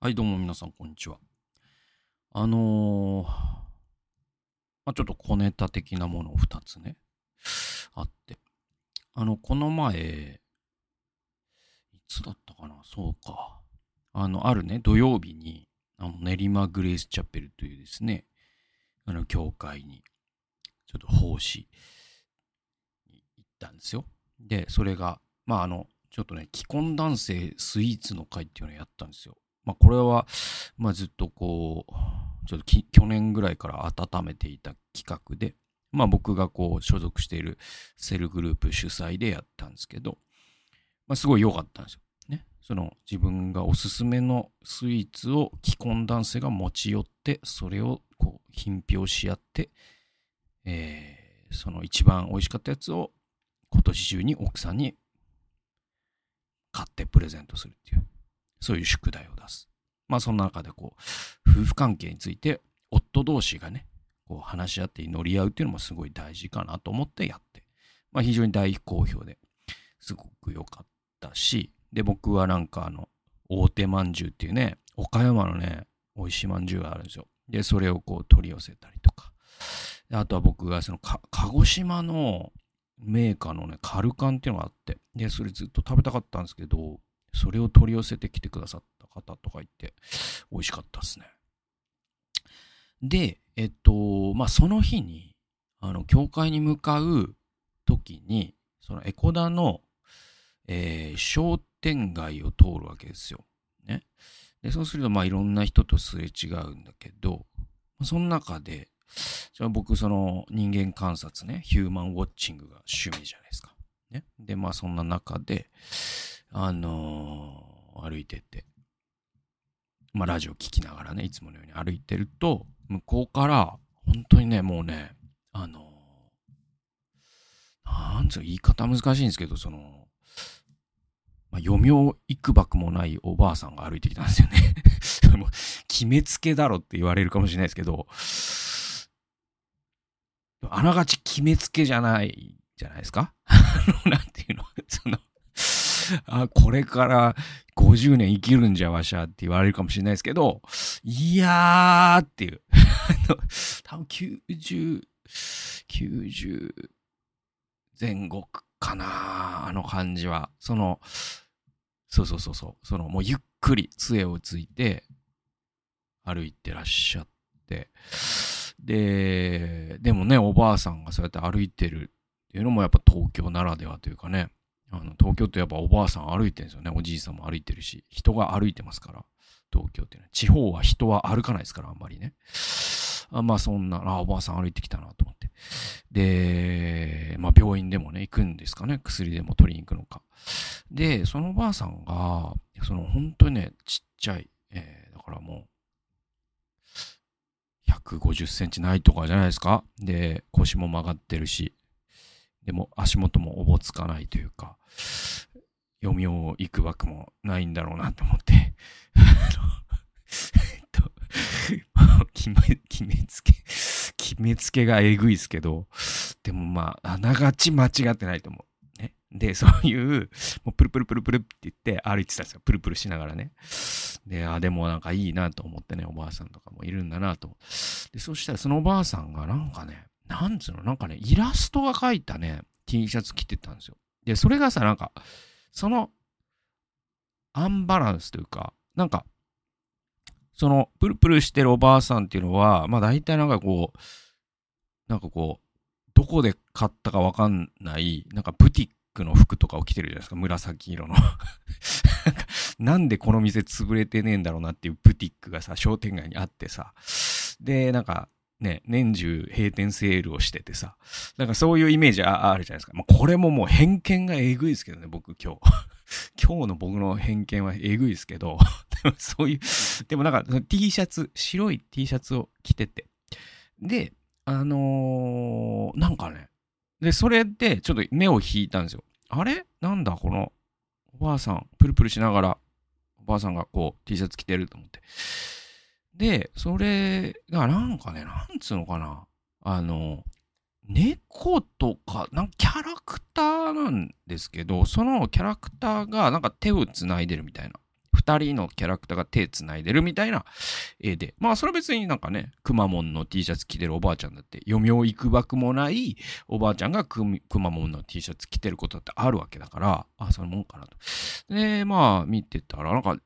はい、どうも皆さん、こんにちは。あのー、まあ、ちょっと小ネタ的なものを2つね、あって。あの、この前、いつだったかなそうか。あの、あるね、土曜日に、あの練馬グレースチャペルというですね、あの、教会に、ちょっと奉仕に行ったんですよ。で、それが、まあ、あの、ちょっとね、既婚男性スイーツの会っていうのをやったんですよ。まあ、これは、まあ、ずっとこう、ちょっと去年ぐらいから温めていた企画で、まあ、僕がこう、所属しているセルグループ主催でやったんですけど、まあ、すごい良かったんですよ。ね。その、自分がおすすめのスイーツを既婚男性が持ち寄って、それをこう、品評し合って、えー、その一番美味しかったやつを今年中に奥さんに買ってプレゼントするっていう。そういう宿題を出す。まあその中でこう、夫婦関係について夫同士がね、こう話し合って乗り合うっていうのもすごい大事かなと思ってやって、まあ非常に大好評ですごく良かったし、で僕はなんかあの、大手まんじゅうっていうね、岡山のね、美味しいまんじゅうがあるんですよ。で、それをこう取り寄せたりとか。あとは僕がその、鹿児島のメーカーのね、カルカンっていうのがあって、で、それずっと食べたかったんですけど、それを取り寄せてきてくださった方とかいて、美味しかったですね。で、えっと、まあ、その日に、あの、教会に向かう時に、そのエコダの、えー商店街を通るわけですよ。ね。で、そうすると、まあ、いろんな人とすれ違うんだけど、その中で、じゃあ僕、その人間観察ね、ヒューマンウォッチングが趣味じゃないですか。ね。で、まあ、そんな中で、あのー歩いてて、まあ、ラジオ聞きながらね、いつものように歩いてると、向こうから、本当にね、もうね、あのーなんつう言い方難しいんですけど、その、まあ、読みを幾ばくもないおばあさんが歩いてきたんですよね。決めつけだろって言われるかもしれないですけど、あながち決めつけじゃないじゃないですか。あの、なんていうの？その、あ、これから50年生きるんじゃわしゃって言われるかもしれないですけど、いやーっていう。多分90、90前後かなあの感じは。その、そうそうそうそう。その、もうゆっくり杖をついて歩いてらっしゃって。で、でもね、おばあさんがそうやって歩いてるっていうのもやっぱ東京ならではというかね。あの東京ってやっぱおばあさん歩いてるんですよね。おじいさんも歩いてるし、人が歩いてますから、東京っていうのは。地方は人は歩かないですから、あんまりね。あまあそんな、あ、おばあさん歩いてきたなと思って。で、まあ病院でもね、行くんですかね。薬でも取りに行くのか。で、そのおばあさんが、その本当にね、ちっちゃい、えーだからもう、150センチないとかじゃないですか。で、腰も曲がってるし、でも足元もおぼつかないというか、読みをいくばくもないんだろうなと思って、えっと、決め、決めつけ、決めつけがえぐいですけど、でもまあ、あながち間違ってないと思う。ね。で、そういう、もうプルプルプルプルって言って歩いてたんですよ。プルプルしながらね。で、あ、でもなんかいいなと思ってね、おばあさんとかもいるんだなと。で、そしたらそのおばあさんがなんかね、なんつうの、なんかね、イラストが描いたね、T シャツ着てたんですよ。で、それがさ、なんか、その、アンバランスというか、なんか、その、プルプルしてるおばあさんっていうのは、まあ大体なんかこう、なんかこう、どこで買ったかわかんない、なんかブティックの服とかを着てるじゃないですか、紫色の。なんかなんでこの店潰れてねえんだろうなっていうブティックがさ、商店街にあってさ、で、なんか、ね、年中閉店セールをしててさ、なんかそういうイメージあるじゃないですか。まあ、これももう偏見がえぐいですけどね、僕今日。今日の僕の偏見はえぐいですけど、で もそういう、でもなんか T シャツ、白い T シャツを着てて。で、あのーなんかね、で、それでちょっと目を引いたんですよ。あれ？なんだこのおばあさん、プルプルしながら、おばあさんがこう T シャツ着てると思って。で、それがなんかね、なんつうのかな。あの、猫とか、なんかキャラクターなんですけど、そのキャラクターがなんか手をつないでるみたいな。二二人のキャラクターが手繋いでるみたいな絵で。まあそれは別になんかね、くまモンの T シャツ着てるおばあちゃんだって、読みを行くばくもないおばあちゃんがくまモンの T シャツ着てることってあるわけだから、あ、そのもんかなと。で、まあ見てたら、なんか、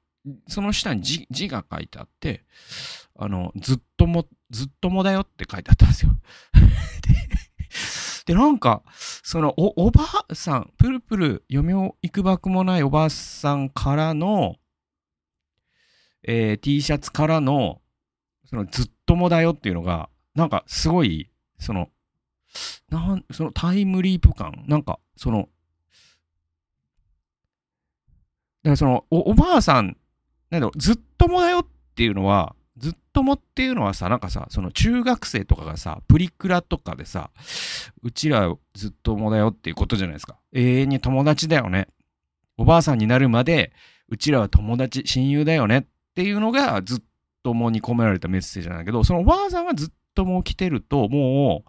その下に字字が書いてあって、あの、ずっとも、ずっともだよって書いてあったんですよ。で、なんか、そのお、おばあさん、プルプル、読みを行くばくもないおばあさんからの、えー、T シャツからの、その、ずっともだよっていうのが、なんか、すごい、その、なん、そのタイムリープ感、なんか、その、だからそのお、おばあさん、なんだろう、ずっともだよっていうのは、ずっともっていうのはさ、なんかさ、その中学生とかがさ、プリクラとかでさ、うちらずっともだよっていうことじゃないですか。永遠に友達だよね。おばあさんになるまで、うちらは友達、親友だよねっていうのがずっともに込められたメッセージなんだけど、そのおばあさんがずっとも来てると、も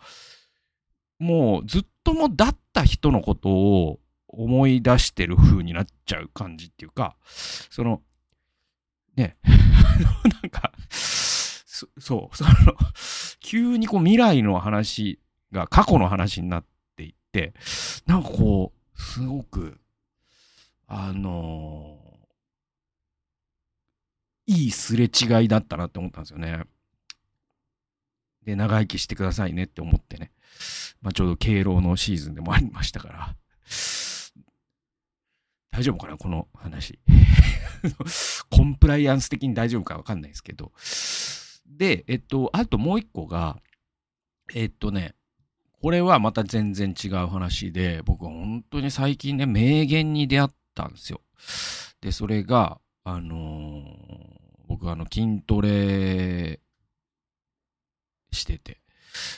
う、もうずっともだった人のことを思い出してる風になっちゃう感じっていうか、その、ね、なんか、そそう、その、急にこう未来の話が過去の話になっていって、なんかこう、すごく、あのー、いいすれ違いだったなって思ったんですよね。で、長生きしてくださいねって思ってね。まあ、ちょうど敬老のシーズンでもありましたから。大丈夫かなこの話。コンプライアンス的に大丈夫かわかんないですけど。で、えっと、あともう一個が、えっとね、これはまた全然違う話で、僕本当に最近ね、名言に出会ったんですよ。で、それが、あのー、僕あの筋トレしてて、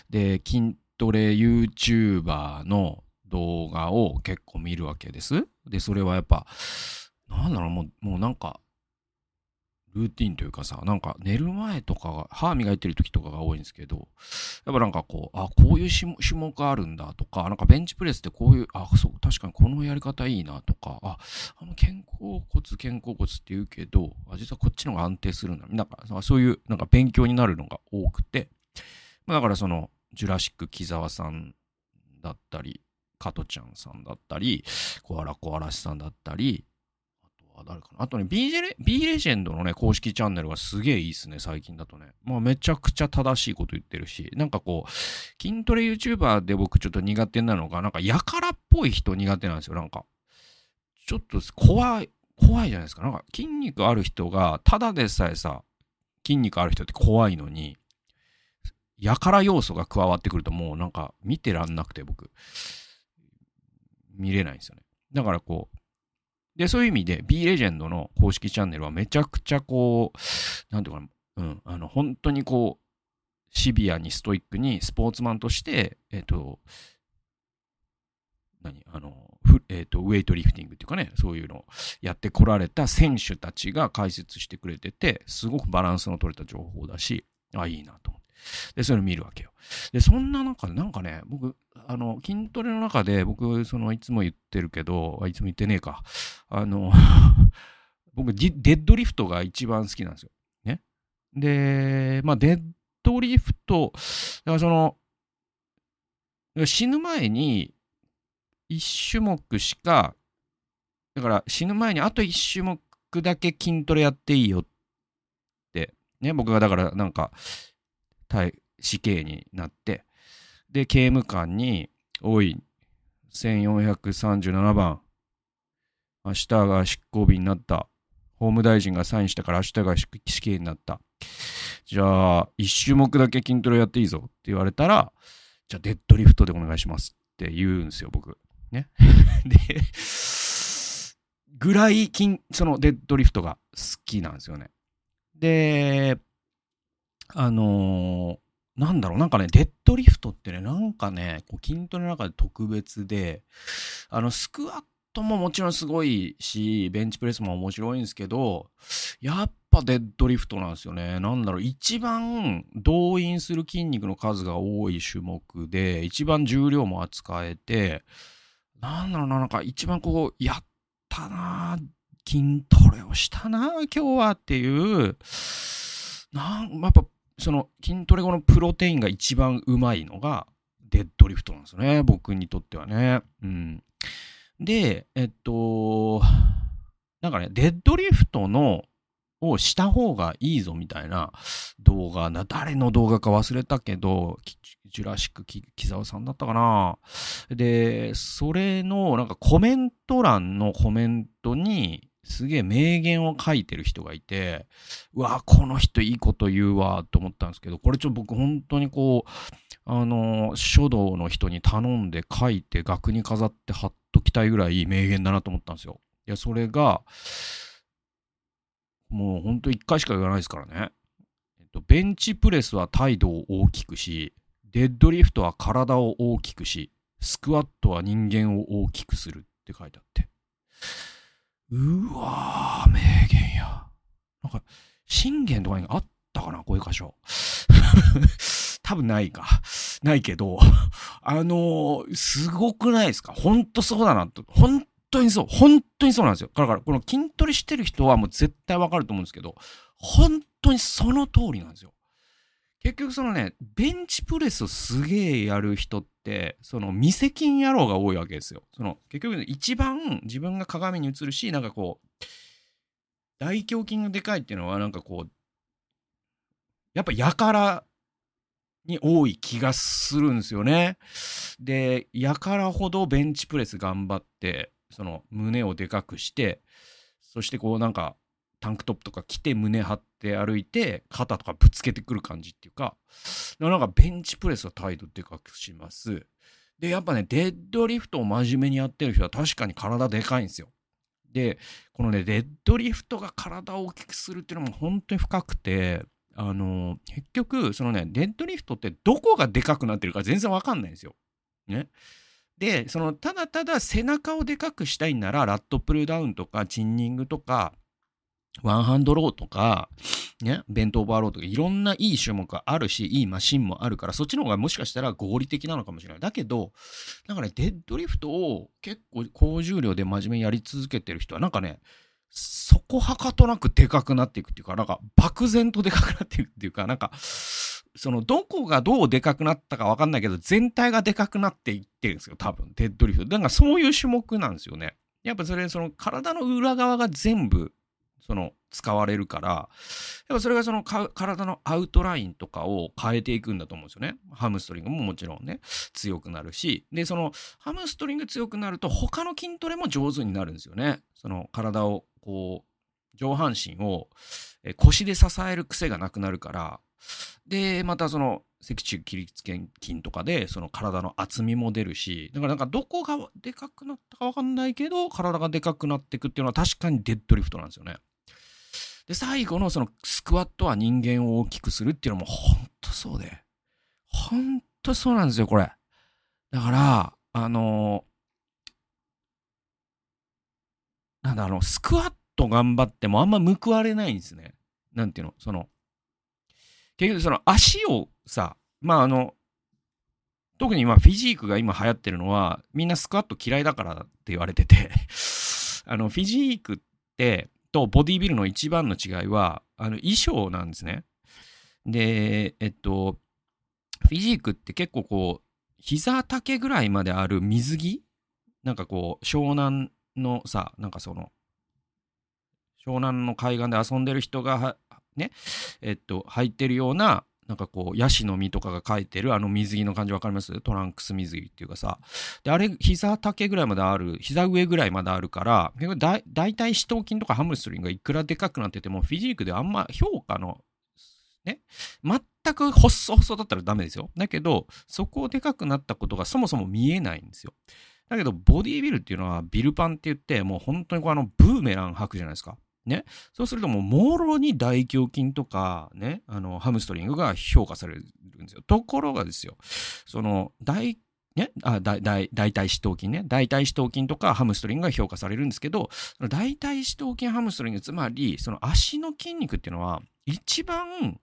で、筋トレ YouTuber の動画を結構見るわけです。で、それはやっぱ、なんだろう、もう、もうなんか、ルーティンというかさ、なんか寝る前とかが、歯磨いてる時とかが多いんですけど、やっぱなんかこう、あ、こういう種目あるんだとか、なんかベンチプレスってこういう、あ、そう、確かにこのやり方いいなとか、あ、あの肩甲骨、肩甲骨って言うけど、あ実はこっちの方が安定するんだ。なんかそういうなんか勉強になるのが多くて、まあ、だからその、ジュラシック木沢さんだったり、加トちゃんさんだったり、コアラコアラシさんだったり、あ誰かな？あとね、B レ B レジェンドのね、公式チャンネルがすげえいいっすね、最近だとね。まあめちゃくちゃ正しいこと言ってるし、なんかこう、筋トレ YouTuber で僕ちょっと苦手なのが、なんかやからっぽい人苦手なんですよ、なんか。ちょっと怖い、怖いじゃないですか。なんか筋肉ある人が、ただでさえさ、筋肉ある人って怖いのに、やから要素が加わってくるともうなんか見てらんなくて僕。見れないんですよね。だからこう、で、そういう意味で B レジェンドの公式チャンネルはめちゃくちゃこう、なんていうかな、うん、あの、本当にこう、シビアにストイックにスポーツマンとして、えっ、ー、と、何あの、えっ、ー、と、ウェイトリフティングっていうかね、そういうのをやってこられた選手たちが解説してくれてて、すごくバランスの取れた情報だし、あ、いいなと思って。で、そういうの見るわけよ。で、そんな中で、なんかね、僕、あの、筋トレの中で、僕、その、いつも言ってるけど、いつも言ってねえか。あの、僕、デッドリフトが一番好きなんですよ。ね。で、まあ、デッドリフト、だからその、死ぬ前に、一種目しか、だから死ぬ前にあと一種目だけ筋トレやっていいよって、ね、僕がだからなんか、死刑になって、で、刑務官に、おい、1437番、明日が執行日になった。法務大臣がサインしたから明日が死刑になった。じゃあ、一種目だけ筋トレやっていいぞって言われたら、じゃあデッドリフトでお願いしますって言うんですよ、僕。ね。で、ぐらい筋、そのデッドリフトが好きなんですよね。で、あのー、なんだろう、なんかね、デッドリフトってね、なんかね、こう筋トレの中で特別で、あの、スクワットももちろんすごいし、ベンチプレスも面白いんですけど、やっぱデッドリフトなんですよね。なんだろう、一番動員する筋肉の数が多い種目で、一番重量も扱えて、なんだろうな、なんか一番こう、やったな筋トレをしたな、今日はっていう、なん、やっぱ、その筋トレ後のプロテインが一番うまいのが、デッドリフトなんですよね。僕にとってはね。うん。で、えっと、なんかね、デッドリフトのをした方がいいぞみたいな動画な、誰の動画か忘れたけど、ジュラシック木澤さんだったかな。で、それのなんかコメント欄のコメントに、すげえ名言を書いてる人がいて、うわ、この人いいこと言うわ、と思ったんですけど、これちょっと僕本当にこう、あの、書道の人に頼んで書いて額に飾って貼っときたいぐらい名言だなと思ったんですよ。いや、それが、もうほんと1回しか言わないですからね。えっと、ベンチプレスは態度を大きくし、デッドリフトは体を大きくし、スクワットは人間を大きくするって書いてあって。うわー、名言や。なんか、信玄とかにあったかなこういう箇所。多分ないか。ないけど、あのー、すごくないですか？ほんとそうだなと。本当にそう。本当にそうなんですよ。だから、この筋トレしてる人はもう絶対わかると思うんですけど、本当にその通りなんですよ。結局そのね、ベンチプレスをすげえやる人って、その未責野郎が多いわけですよ。その結局一番自分が鏡に映るし、なんかこう、大胸筋がでかいっていうのはなんかこう、やっぱやからに多い気がするんですよね。で、やからほどベンチプレス頑張って、その胸をでかくして、そしてこうなんかタンクトップとか着て胸張って歩いて肩とかぶつけてくる感じっていうか、なんかベンチプレスは態度でかくします。で、やっぱね、デッドリフトを真面目にやってる人は確かに体でかいんですよ。で、このね、デッドリフトが体を大きくするっていうのも本当に深くて、あの、結局、そのね、デッドリフトってどこがでかくなってるか全然わかんないんですよ。ね。で、その、ただただ背中をでかくしたいなら、ラットプルダウンとか、チンニングとか、ワンハンドローとか、ね、ベントオーバーローとか、いろんないい種目があるし、いいマシンもあるから、そっちの方がもしかしたら合理的なのかもしれない。だけど、なんかね、デッドリフトを結構高重量で真面目にやり続けてる人は、なんかね、そこはかとなくでかくなっていくっていうか、なんか漠然とでかくなっていくっていうか、なんか、そのどこがどうでかくなったかわかんないけど、全体がでかくなっていってるんですよ、多分、デッドリフト。だからそういう種目なんですよね。やっぱそれ、その体の裏側が全部、その使われるから、やっぱそれがその体のアウトラインとかを変えていくんだと思うんですよね。ハムストリングももちろんね、強くなるし、で、そのハムストリング強くなると他の筋トレも上手になるんですよね。その体をこう、上半身を腰で支える癖がなくなるから、で、またその、脊柱起立腱筋とかで、その体の厚みも出るし、だからなんかどこがでかくなったかわかんないけど、体がでかくなっていくっていうのは確かにデッドリフトなんですよね。で、最後のそのスクワットは人間を大きくするっていうのもほんとそうで、ほんとそうなんですよ、これ。だから、あのー、なんだ、あの、スクワット頑張ってもあんま報われないんですね。なんていうの、その、結局その足をさ、まああの、特に今フィジークが今流行ってるのは、みんなスクワット嫌いだからって言われてて あの、フィジークって、とボディビルの一番の違いは、あの、衣装なんですね。で、えっと、フィジークって結構こう、膝丈ぐらいまである水着？なんかこう、湘南のさ、なんかその、湘南の海岸で遊んでる人がね、えっと、履いてるような、なんかこう、ヤシの実とかが書いてるあの水着の感じわかります？トランクス水着っていうかさ。で、あれ、膝丈ぐらいまである、膝上ぐらいまであるから、だ大体四頭筋とかハムストリングがいくらでかくなってても、フィジークであんま評価の、ね、全く細々だったらダメですよ。だけど、そこをでかくなったことがそもそも見えないんですよ。だけど、ボディービルっていうのはビルパンって言って、もう本当にこうあの、ブーメラン履くじゃないですか。ね。そうするともう、もろに大胸筋とか、ね、あの、ハムストリングが評価されるんですよ。ところがですよ、その、大、ね、あ大大大腿四頭筋ね。大腿四頭筋とかハムストリングが評価されるんですけど、大腿四頭筋ハムストリング、つまり、その足の筋肉っていうのは、一番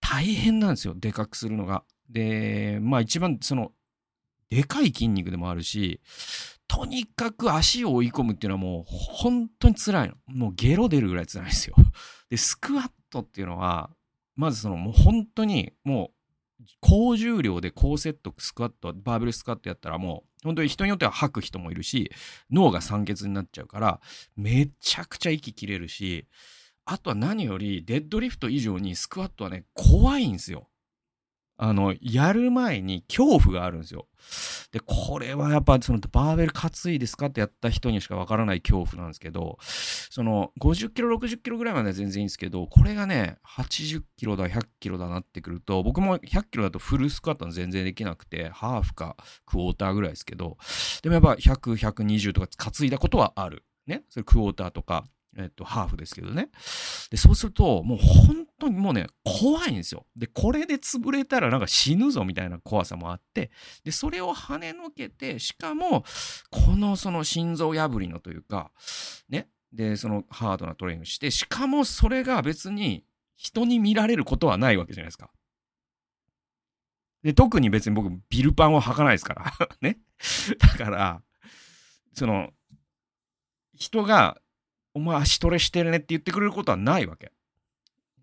大変なんですよ。でかくするのが。で、まあ一番その、でかい筋肉でもあるし、とにかく足を追い込むっていうのはもう本当に辛いの。もうゲロ出るぐらい辛いですよ。で、スクワットっていうのは、まずそのもう本当にもう高重量で高セットスクワット、バーベルスクワットやったらもう本当に人によっては吐く人もいるし、脳が酸欠になっちゃうから、めちゃくちゃ息切れるし、あとは何よりデッドリフト以上にスクワットはね、怖いんですよ。あの、やる前に恐怖があるんですよ。で、これはやっぱそのバーベル担いですかってやった人にしかわからない恐怖なんですけど、その50キロ、60キロぐらいまでは全然いいんですけど、これがね、80キロだ、100キロだなってくると、僕も100キロだとフルスクワットは全然できなくて、ハーフかクォーターぐらいですけど、でもやっぱ100、120とか担いだことはある。ね？それクォーターとか、えっと、ハーフですけどね。で、そうすると、もう本当にもうね、怖いんですよ。で、これで潰れたらなんか死ぬぞみたいな怖さもあって、で、それを跳ねのけて、しかも、このその心臓破りのというか、ね。で、そのハードなトレーニングして、しかもそれが別に人に見られることはないわけじゃないですか。で、特に別に僕、ビルパンを履かないですから。ね。だから、その、人がお前足トレしてるねって言ってくれることはないわけ。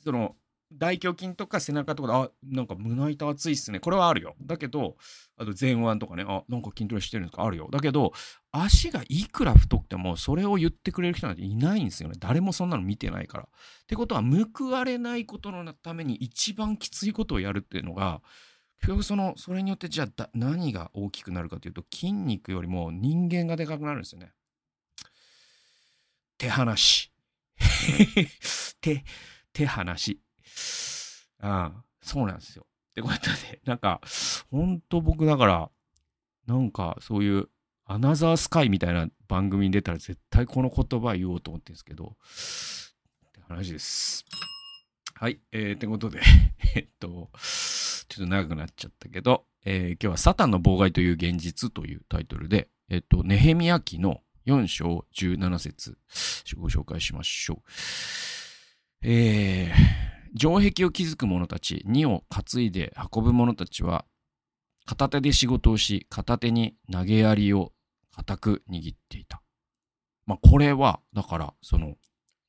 その、大胸筋とか背中とかで、あ、なんか胸板熱いっすね。これはあるよ。だけど、あと前腕とかね、あ、なんか筋トレしてるんですか？あるよ。だけど、足がいくら太くても、それを言ってくれる人なんていないんですよね。誰もそんなの見てないから。ってことは、報われないことのために一番きついことをやるっていうのが、結局その、それによってじゃあ何が大きくなるかというと、筋肉よりも人間がでかくなるんですよね。手放し。手、手放し。ああ、そうなんですよ。ってことで、なんか、ほんと僕だから、なんかそういうアナザースカイみたいな番組に出たら絶対この言葉言おうと思ってるんですけど、って話です。はい。えー、ってことで、えっと、ちょっと長くなっちゃったけど、えー、今日はサタンの妨害という現実というタイトルで、えっと、ネヘミヤ記の4章17節ご紹介しましょう。えー、城壁を築く者たち、荷を担いで運ぶ者たちは、片手で仕事をし、片手に投げ槍を固く握っていた。まあ、これは、だから、その、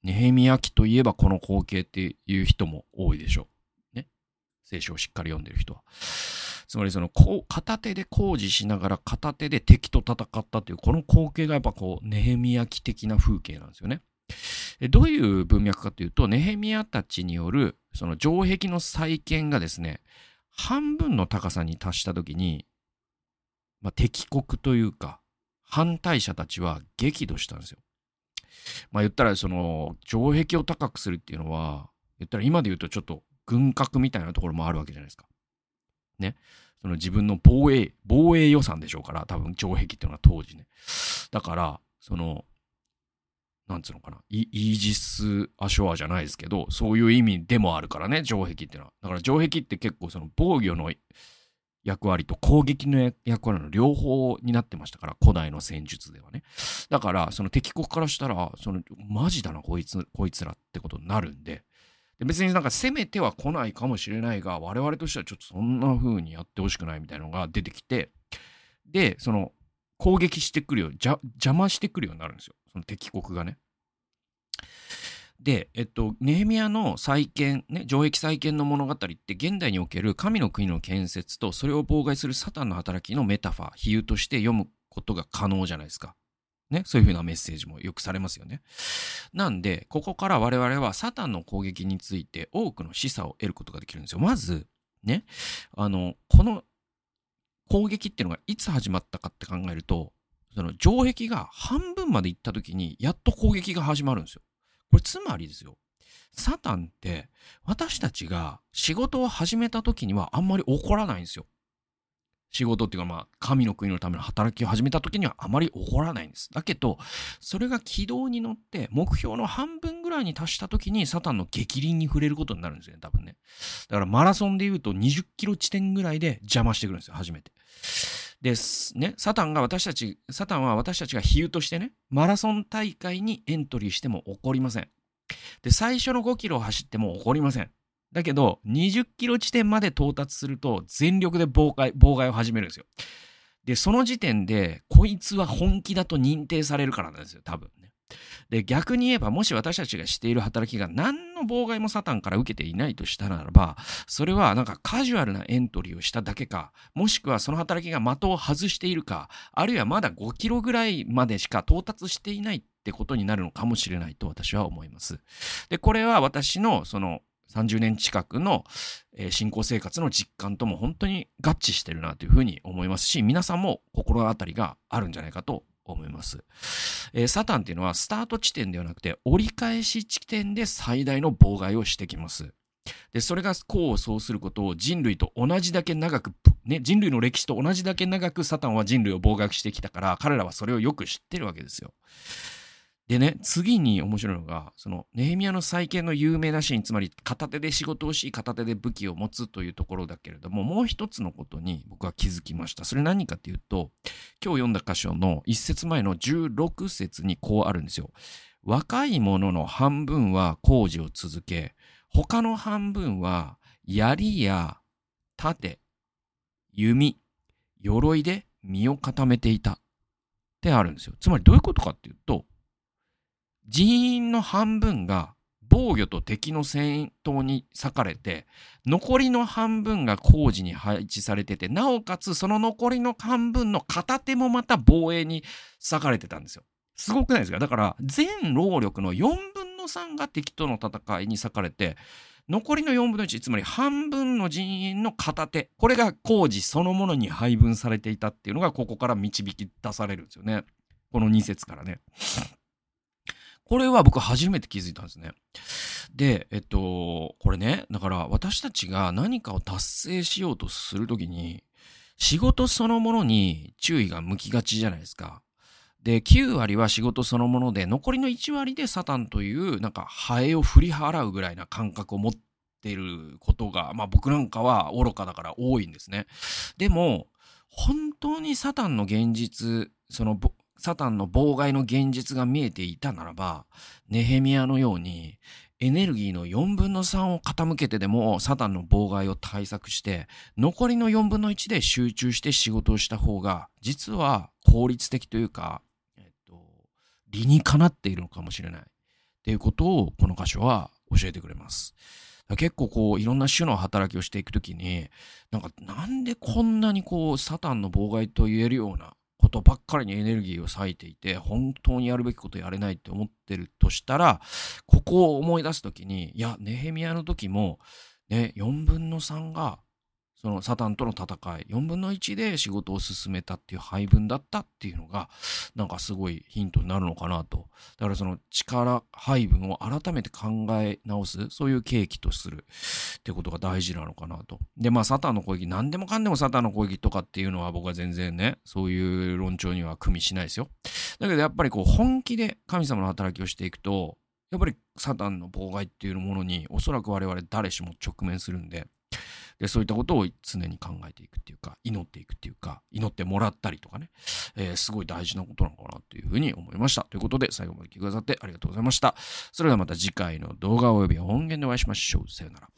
ネヘミヤ記といえばこの光景っていう人も多いでしょう。ね。聖書をしっかり読んでる人は。つまりそのこう片手で工事しながら片手で敵と戦ったというこの光景がやっぱこうネヘミヤ記的な風景なんですよね。どういう文脈かというとネヘミヤたちによるその城壁の再建がですね半分の高さに達した時に、まあ、敵国というか反対者たちは激怒したんですよ。まあ言ったらその城壁を高くするっていうのは言ったら今で言うとちょっと軍拡みたいなところもあるわけじゃないですか。ね。その自分の防衛、防衛予算でしょうから、多分城壁っていうのは当時ね。だから、その、なんつうのかな、イージス・アショアじゃないですけど、そういう意味でもあるからね、城壁っていうのは。だから城壁って結構その防御の役割と攻撃の役割の両方になってましたから、古代の戦術ではね。だから、その敵国からしたら、その、マジだな、こいつ、こいつらってことになるんで、で別になんか攻めては来ないかもしれないが、我々としてはちょっとそんな風にやってほしくないみたいなのが出てきて、で、その攻撃してくるよ、邪魔してくるようになるんですよ。その敵国がね。で、えっと、ネヘミヤの再建、ね、城壁再建の物語って現代における神の国の建設とそれを妨害するサタンの働きのメタファー、比喩として読むことが可能じゃないですか。ね、そういうふうなメッセージもよくされますよね。なんで、ここから我々はサタンの攻撃について多くの示唆を得ることができるんですよ。まず、ね、あの、この攻撃っていうのがいつ始まったかって考えると、その城壁が半分まで行った時に、やっと攻撃が始まるんですよ。これつまりですよ。サタンって私たちが仕事を始めた時にはあんまり怒らないんですよ。仕事っていうかまあ神の国のための働きを始めた時にはあまり起こらないんです。だけど、それが軌道に乗って目標の半分ぐらいに達した時にサタンの激鱗に触れることになるんですよね、多分ね。だからマラソンで言うと20キロ地点ぐらいで邪魔してくるんですよ、初めて。です。ね、サタンが私たち、サタンは私たちが比喩としてね、マラソン大会にエントリーしても起こりません。で、最初の5キロを走っても起こりません。だけど、20キロ地点まで到達すると、全力で妨害、妨害を始めるんですよ。で、その時点で、こいつは本気だと認定されるからなんですよ、多分ね。で、逆に言えば、もし私たちがしている働きが何の妨害もサタンから受けていないとしたならば、それはなんかカジュアルなエントリーをしただけか、もしくはその働きが的を外しているか、あるいはまだ5キロぐらいまでしか到達していないってことになるのかもしれないと私は思います。で、これは私のその30年近くの、え信仰生活の実感とも本当に合致してるなというふうに思いますし、皆さんも心当たりがあるんじゃないかと思います。えー、サタンっていうのはスタート地点ではなくて折り返し地点で最大の妨害をしてきます。で、それが功を奏することを人類と同じだけ長く、ね、人類の歴史と同じだけ長くサタンは人類を妨害してきたから、彼らはそれをよく知ってるわけですよ。でね、次に面白いのが、その、ネヘミヤの再建の有名なシーン、つまり片手で仕事をし、片手で武器を持つというところだけれども、もう一つのことに僕は気づきました。それ何かっていうと、今日読んだ箇所の一節前の16節にこうあるんですよ。若い者の半分は工事を続け、他の半分は槍や盾、弓、鎧で身を固めていたってあるんですよ。つまりどういうことかっていうと、人員の半分が防御と敵の戦闘に割かれて、残りの半分が工事に配置されてて、なおかつその残りの半分の片手もまた防衛に割かれてたんですよ。すごくないですか？だから、全労力の4分の3が敵との戦いに割かれて、残りの4分の1、つまり半分の人員の片手、これが工事そのものに配分されていたっていうのが、ここから導き出されるんですよね。この2節からね。これは僕初めて気づいたんですね。で、えっと、これね、だから私たちが何かを達成しようとするときに、仕事そのものに注意が向きがちじゃないですか。で、9割は仕事そのもので、残りの1割でサタンという、なんか、ハエを振り払うぐらいな感覚を持っていることが、まあ僕なんかは愚かだから多いんですね。でも、本当にサタンの現実、そのサタンの妨害の現実が見えていたならば、ネヘミヤのように、エネルギーの4分の3を傾けてでもサタンの妨害を対策して、残りの4分の1で集中して仕事をした方が、実は効率的というか、えっと、理にかなっているのかもしれない。っていうことをこの箇所は教えてくれます。結構こういろんな種の働きをしていくときに、なんかなんでこんなにこうサタンの妨害と言えるようなことばっかりにエネルギーを割いていて、本当にやるべきことやれないって思ってるとしたら、ここを思い出す時に、いや、ネヘミヤの時も、ね、4分の3がそのサタンとの戦い、4分の1で仕事を進めたっていう配分だったっていうのが、なんかすごいヒントになるのかなと。だからその力配分を改めて考え直す、そういう契機とするってことが大事なのかなと。で、まあサタンの攻撃、何でもかんでもサタンの攻撃とかっていうのは僕は全然ね、そういう論調には組みしないですよ。だけどやっぱりこう本気で神様の働きをしていくと、やっぱりサタンの妨害っていうものにおそらく我々誰しも直面するんで、でそういったことを常に考えていくっていうか祈っていくっていうか祈ってもらったりとかね、えー、すごい大事なことなのかなというふうに思いました。ということで最後まで聞いてくださってありがとうございました。それではまた次回の動画及び音源でお会いしましょう。さよなら。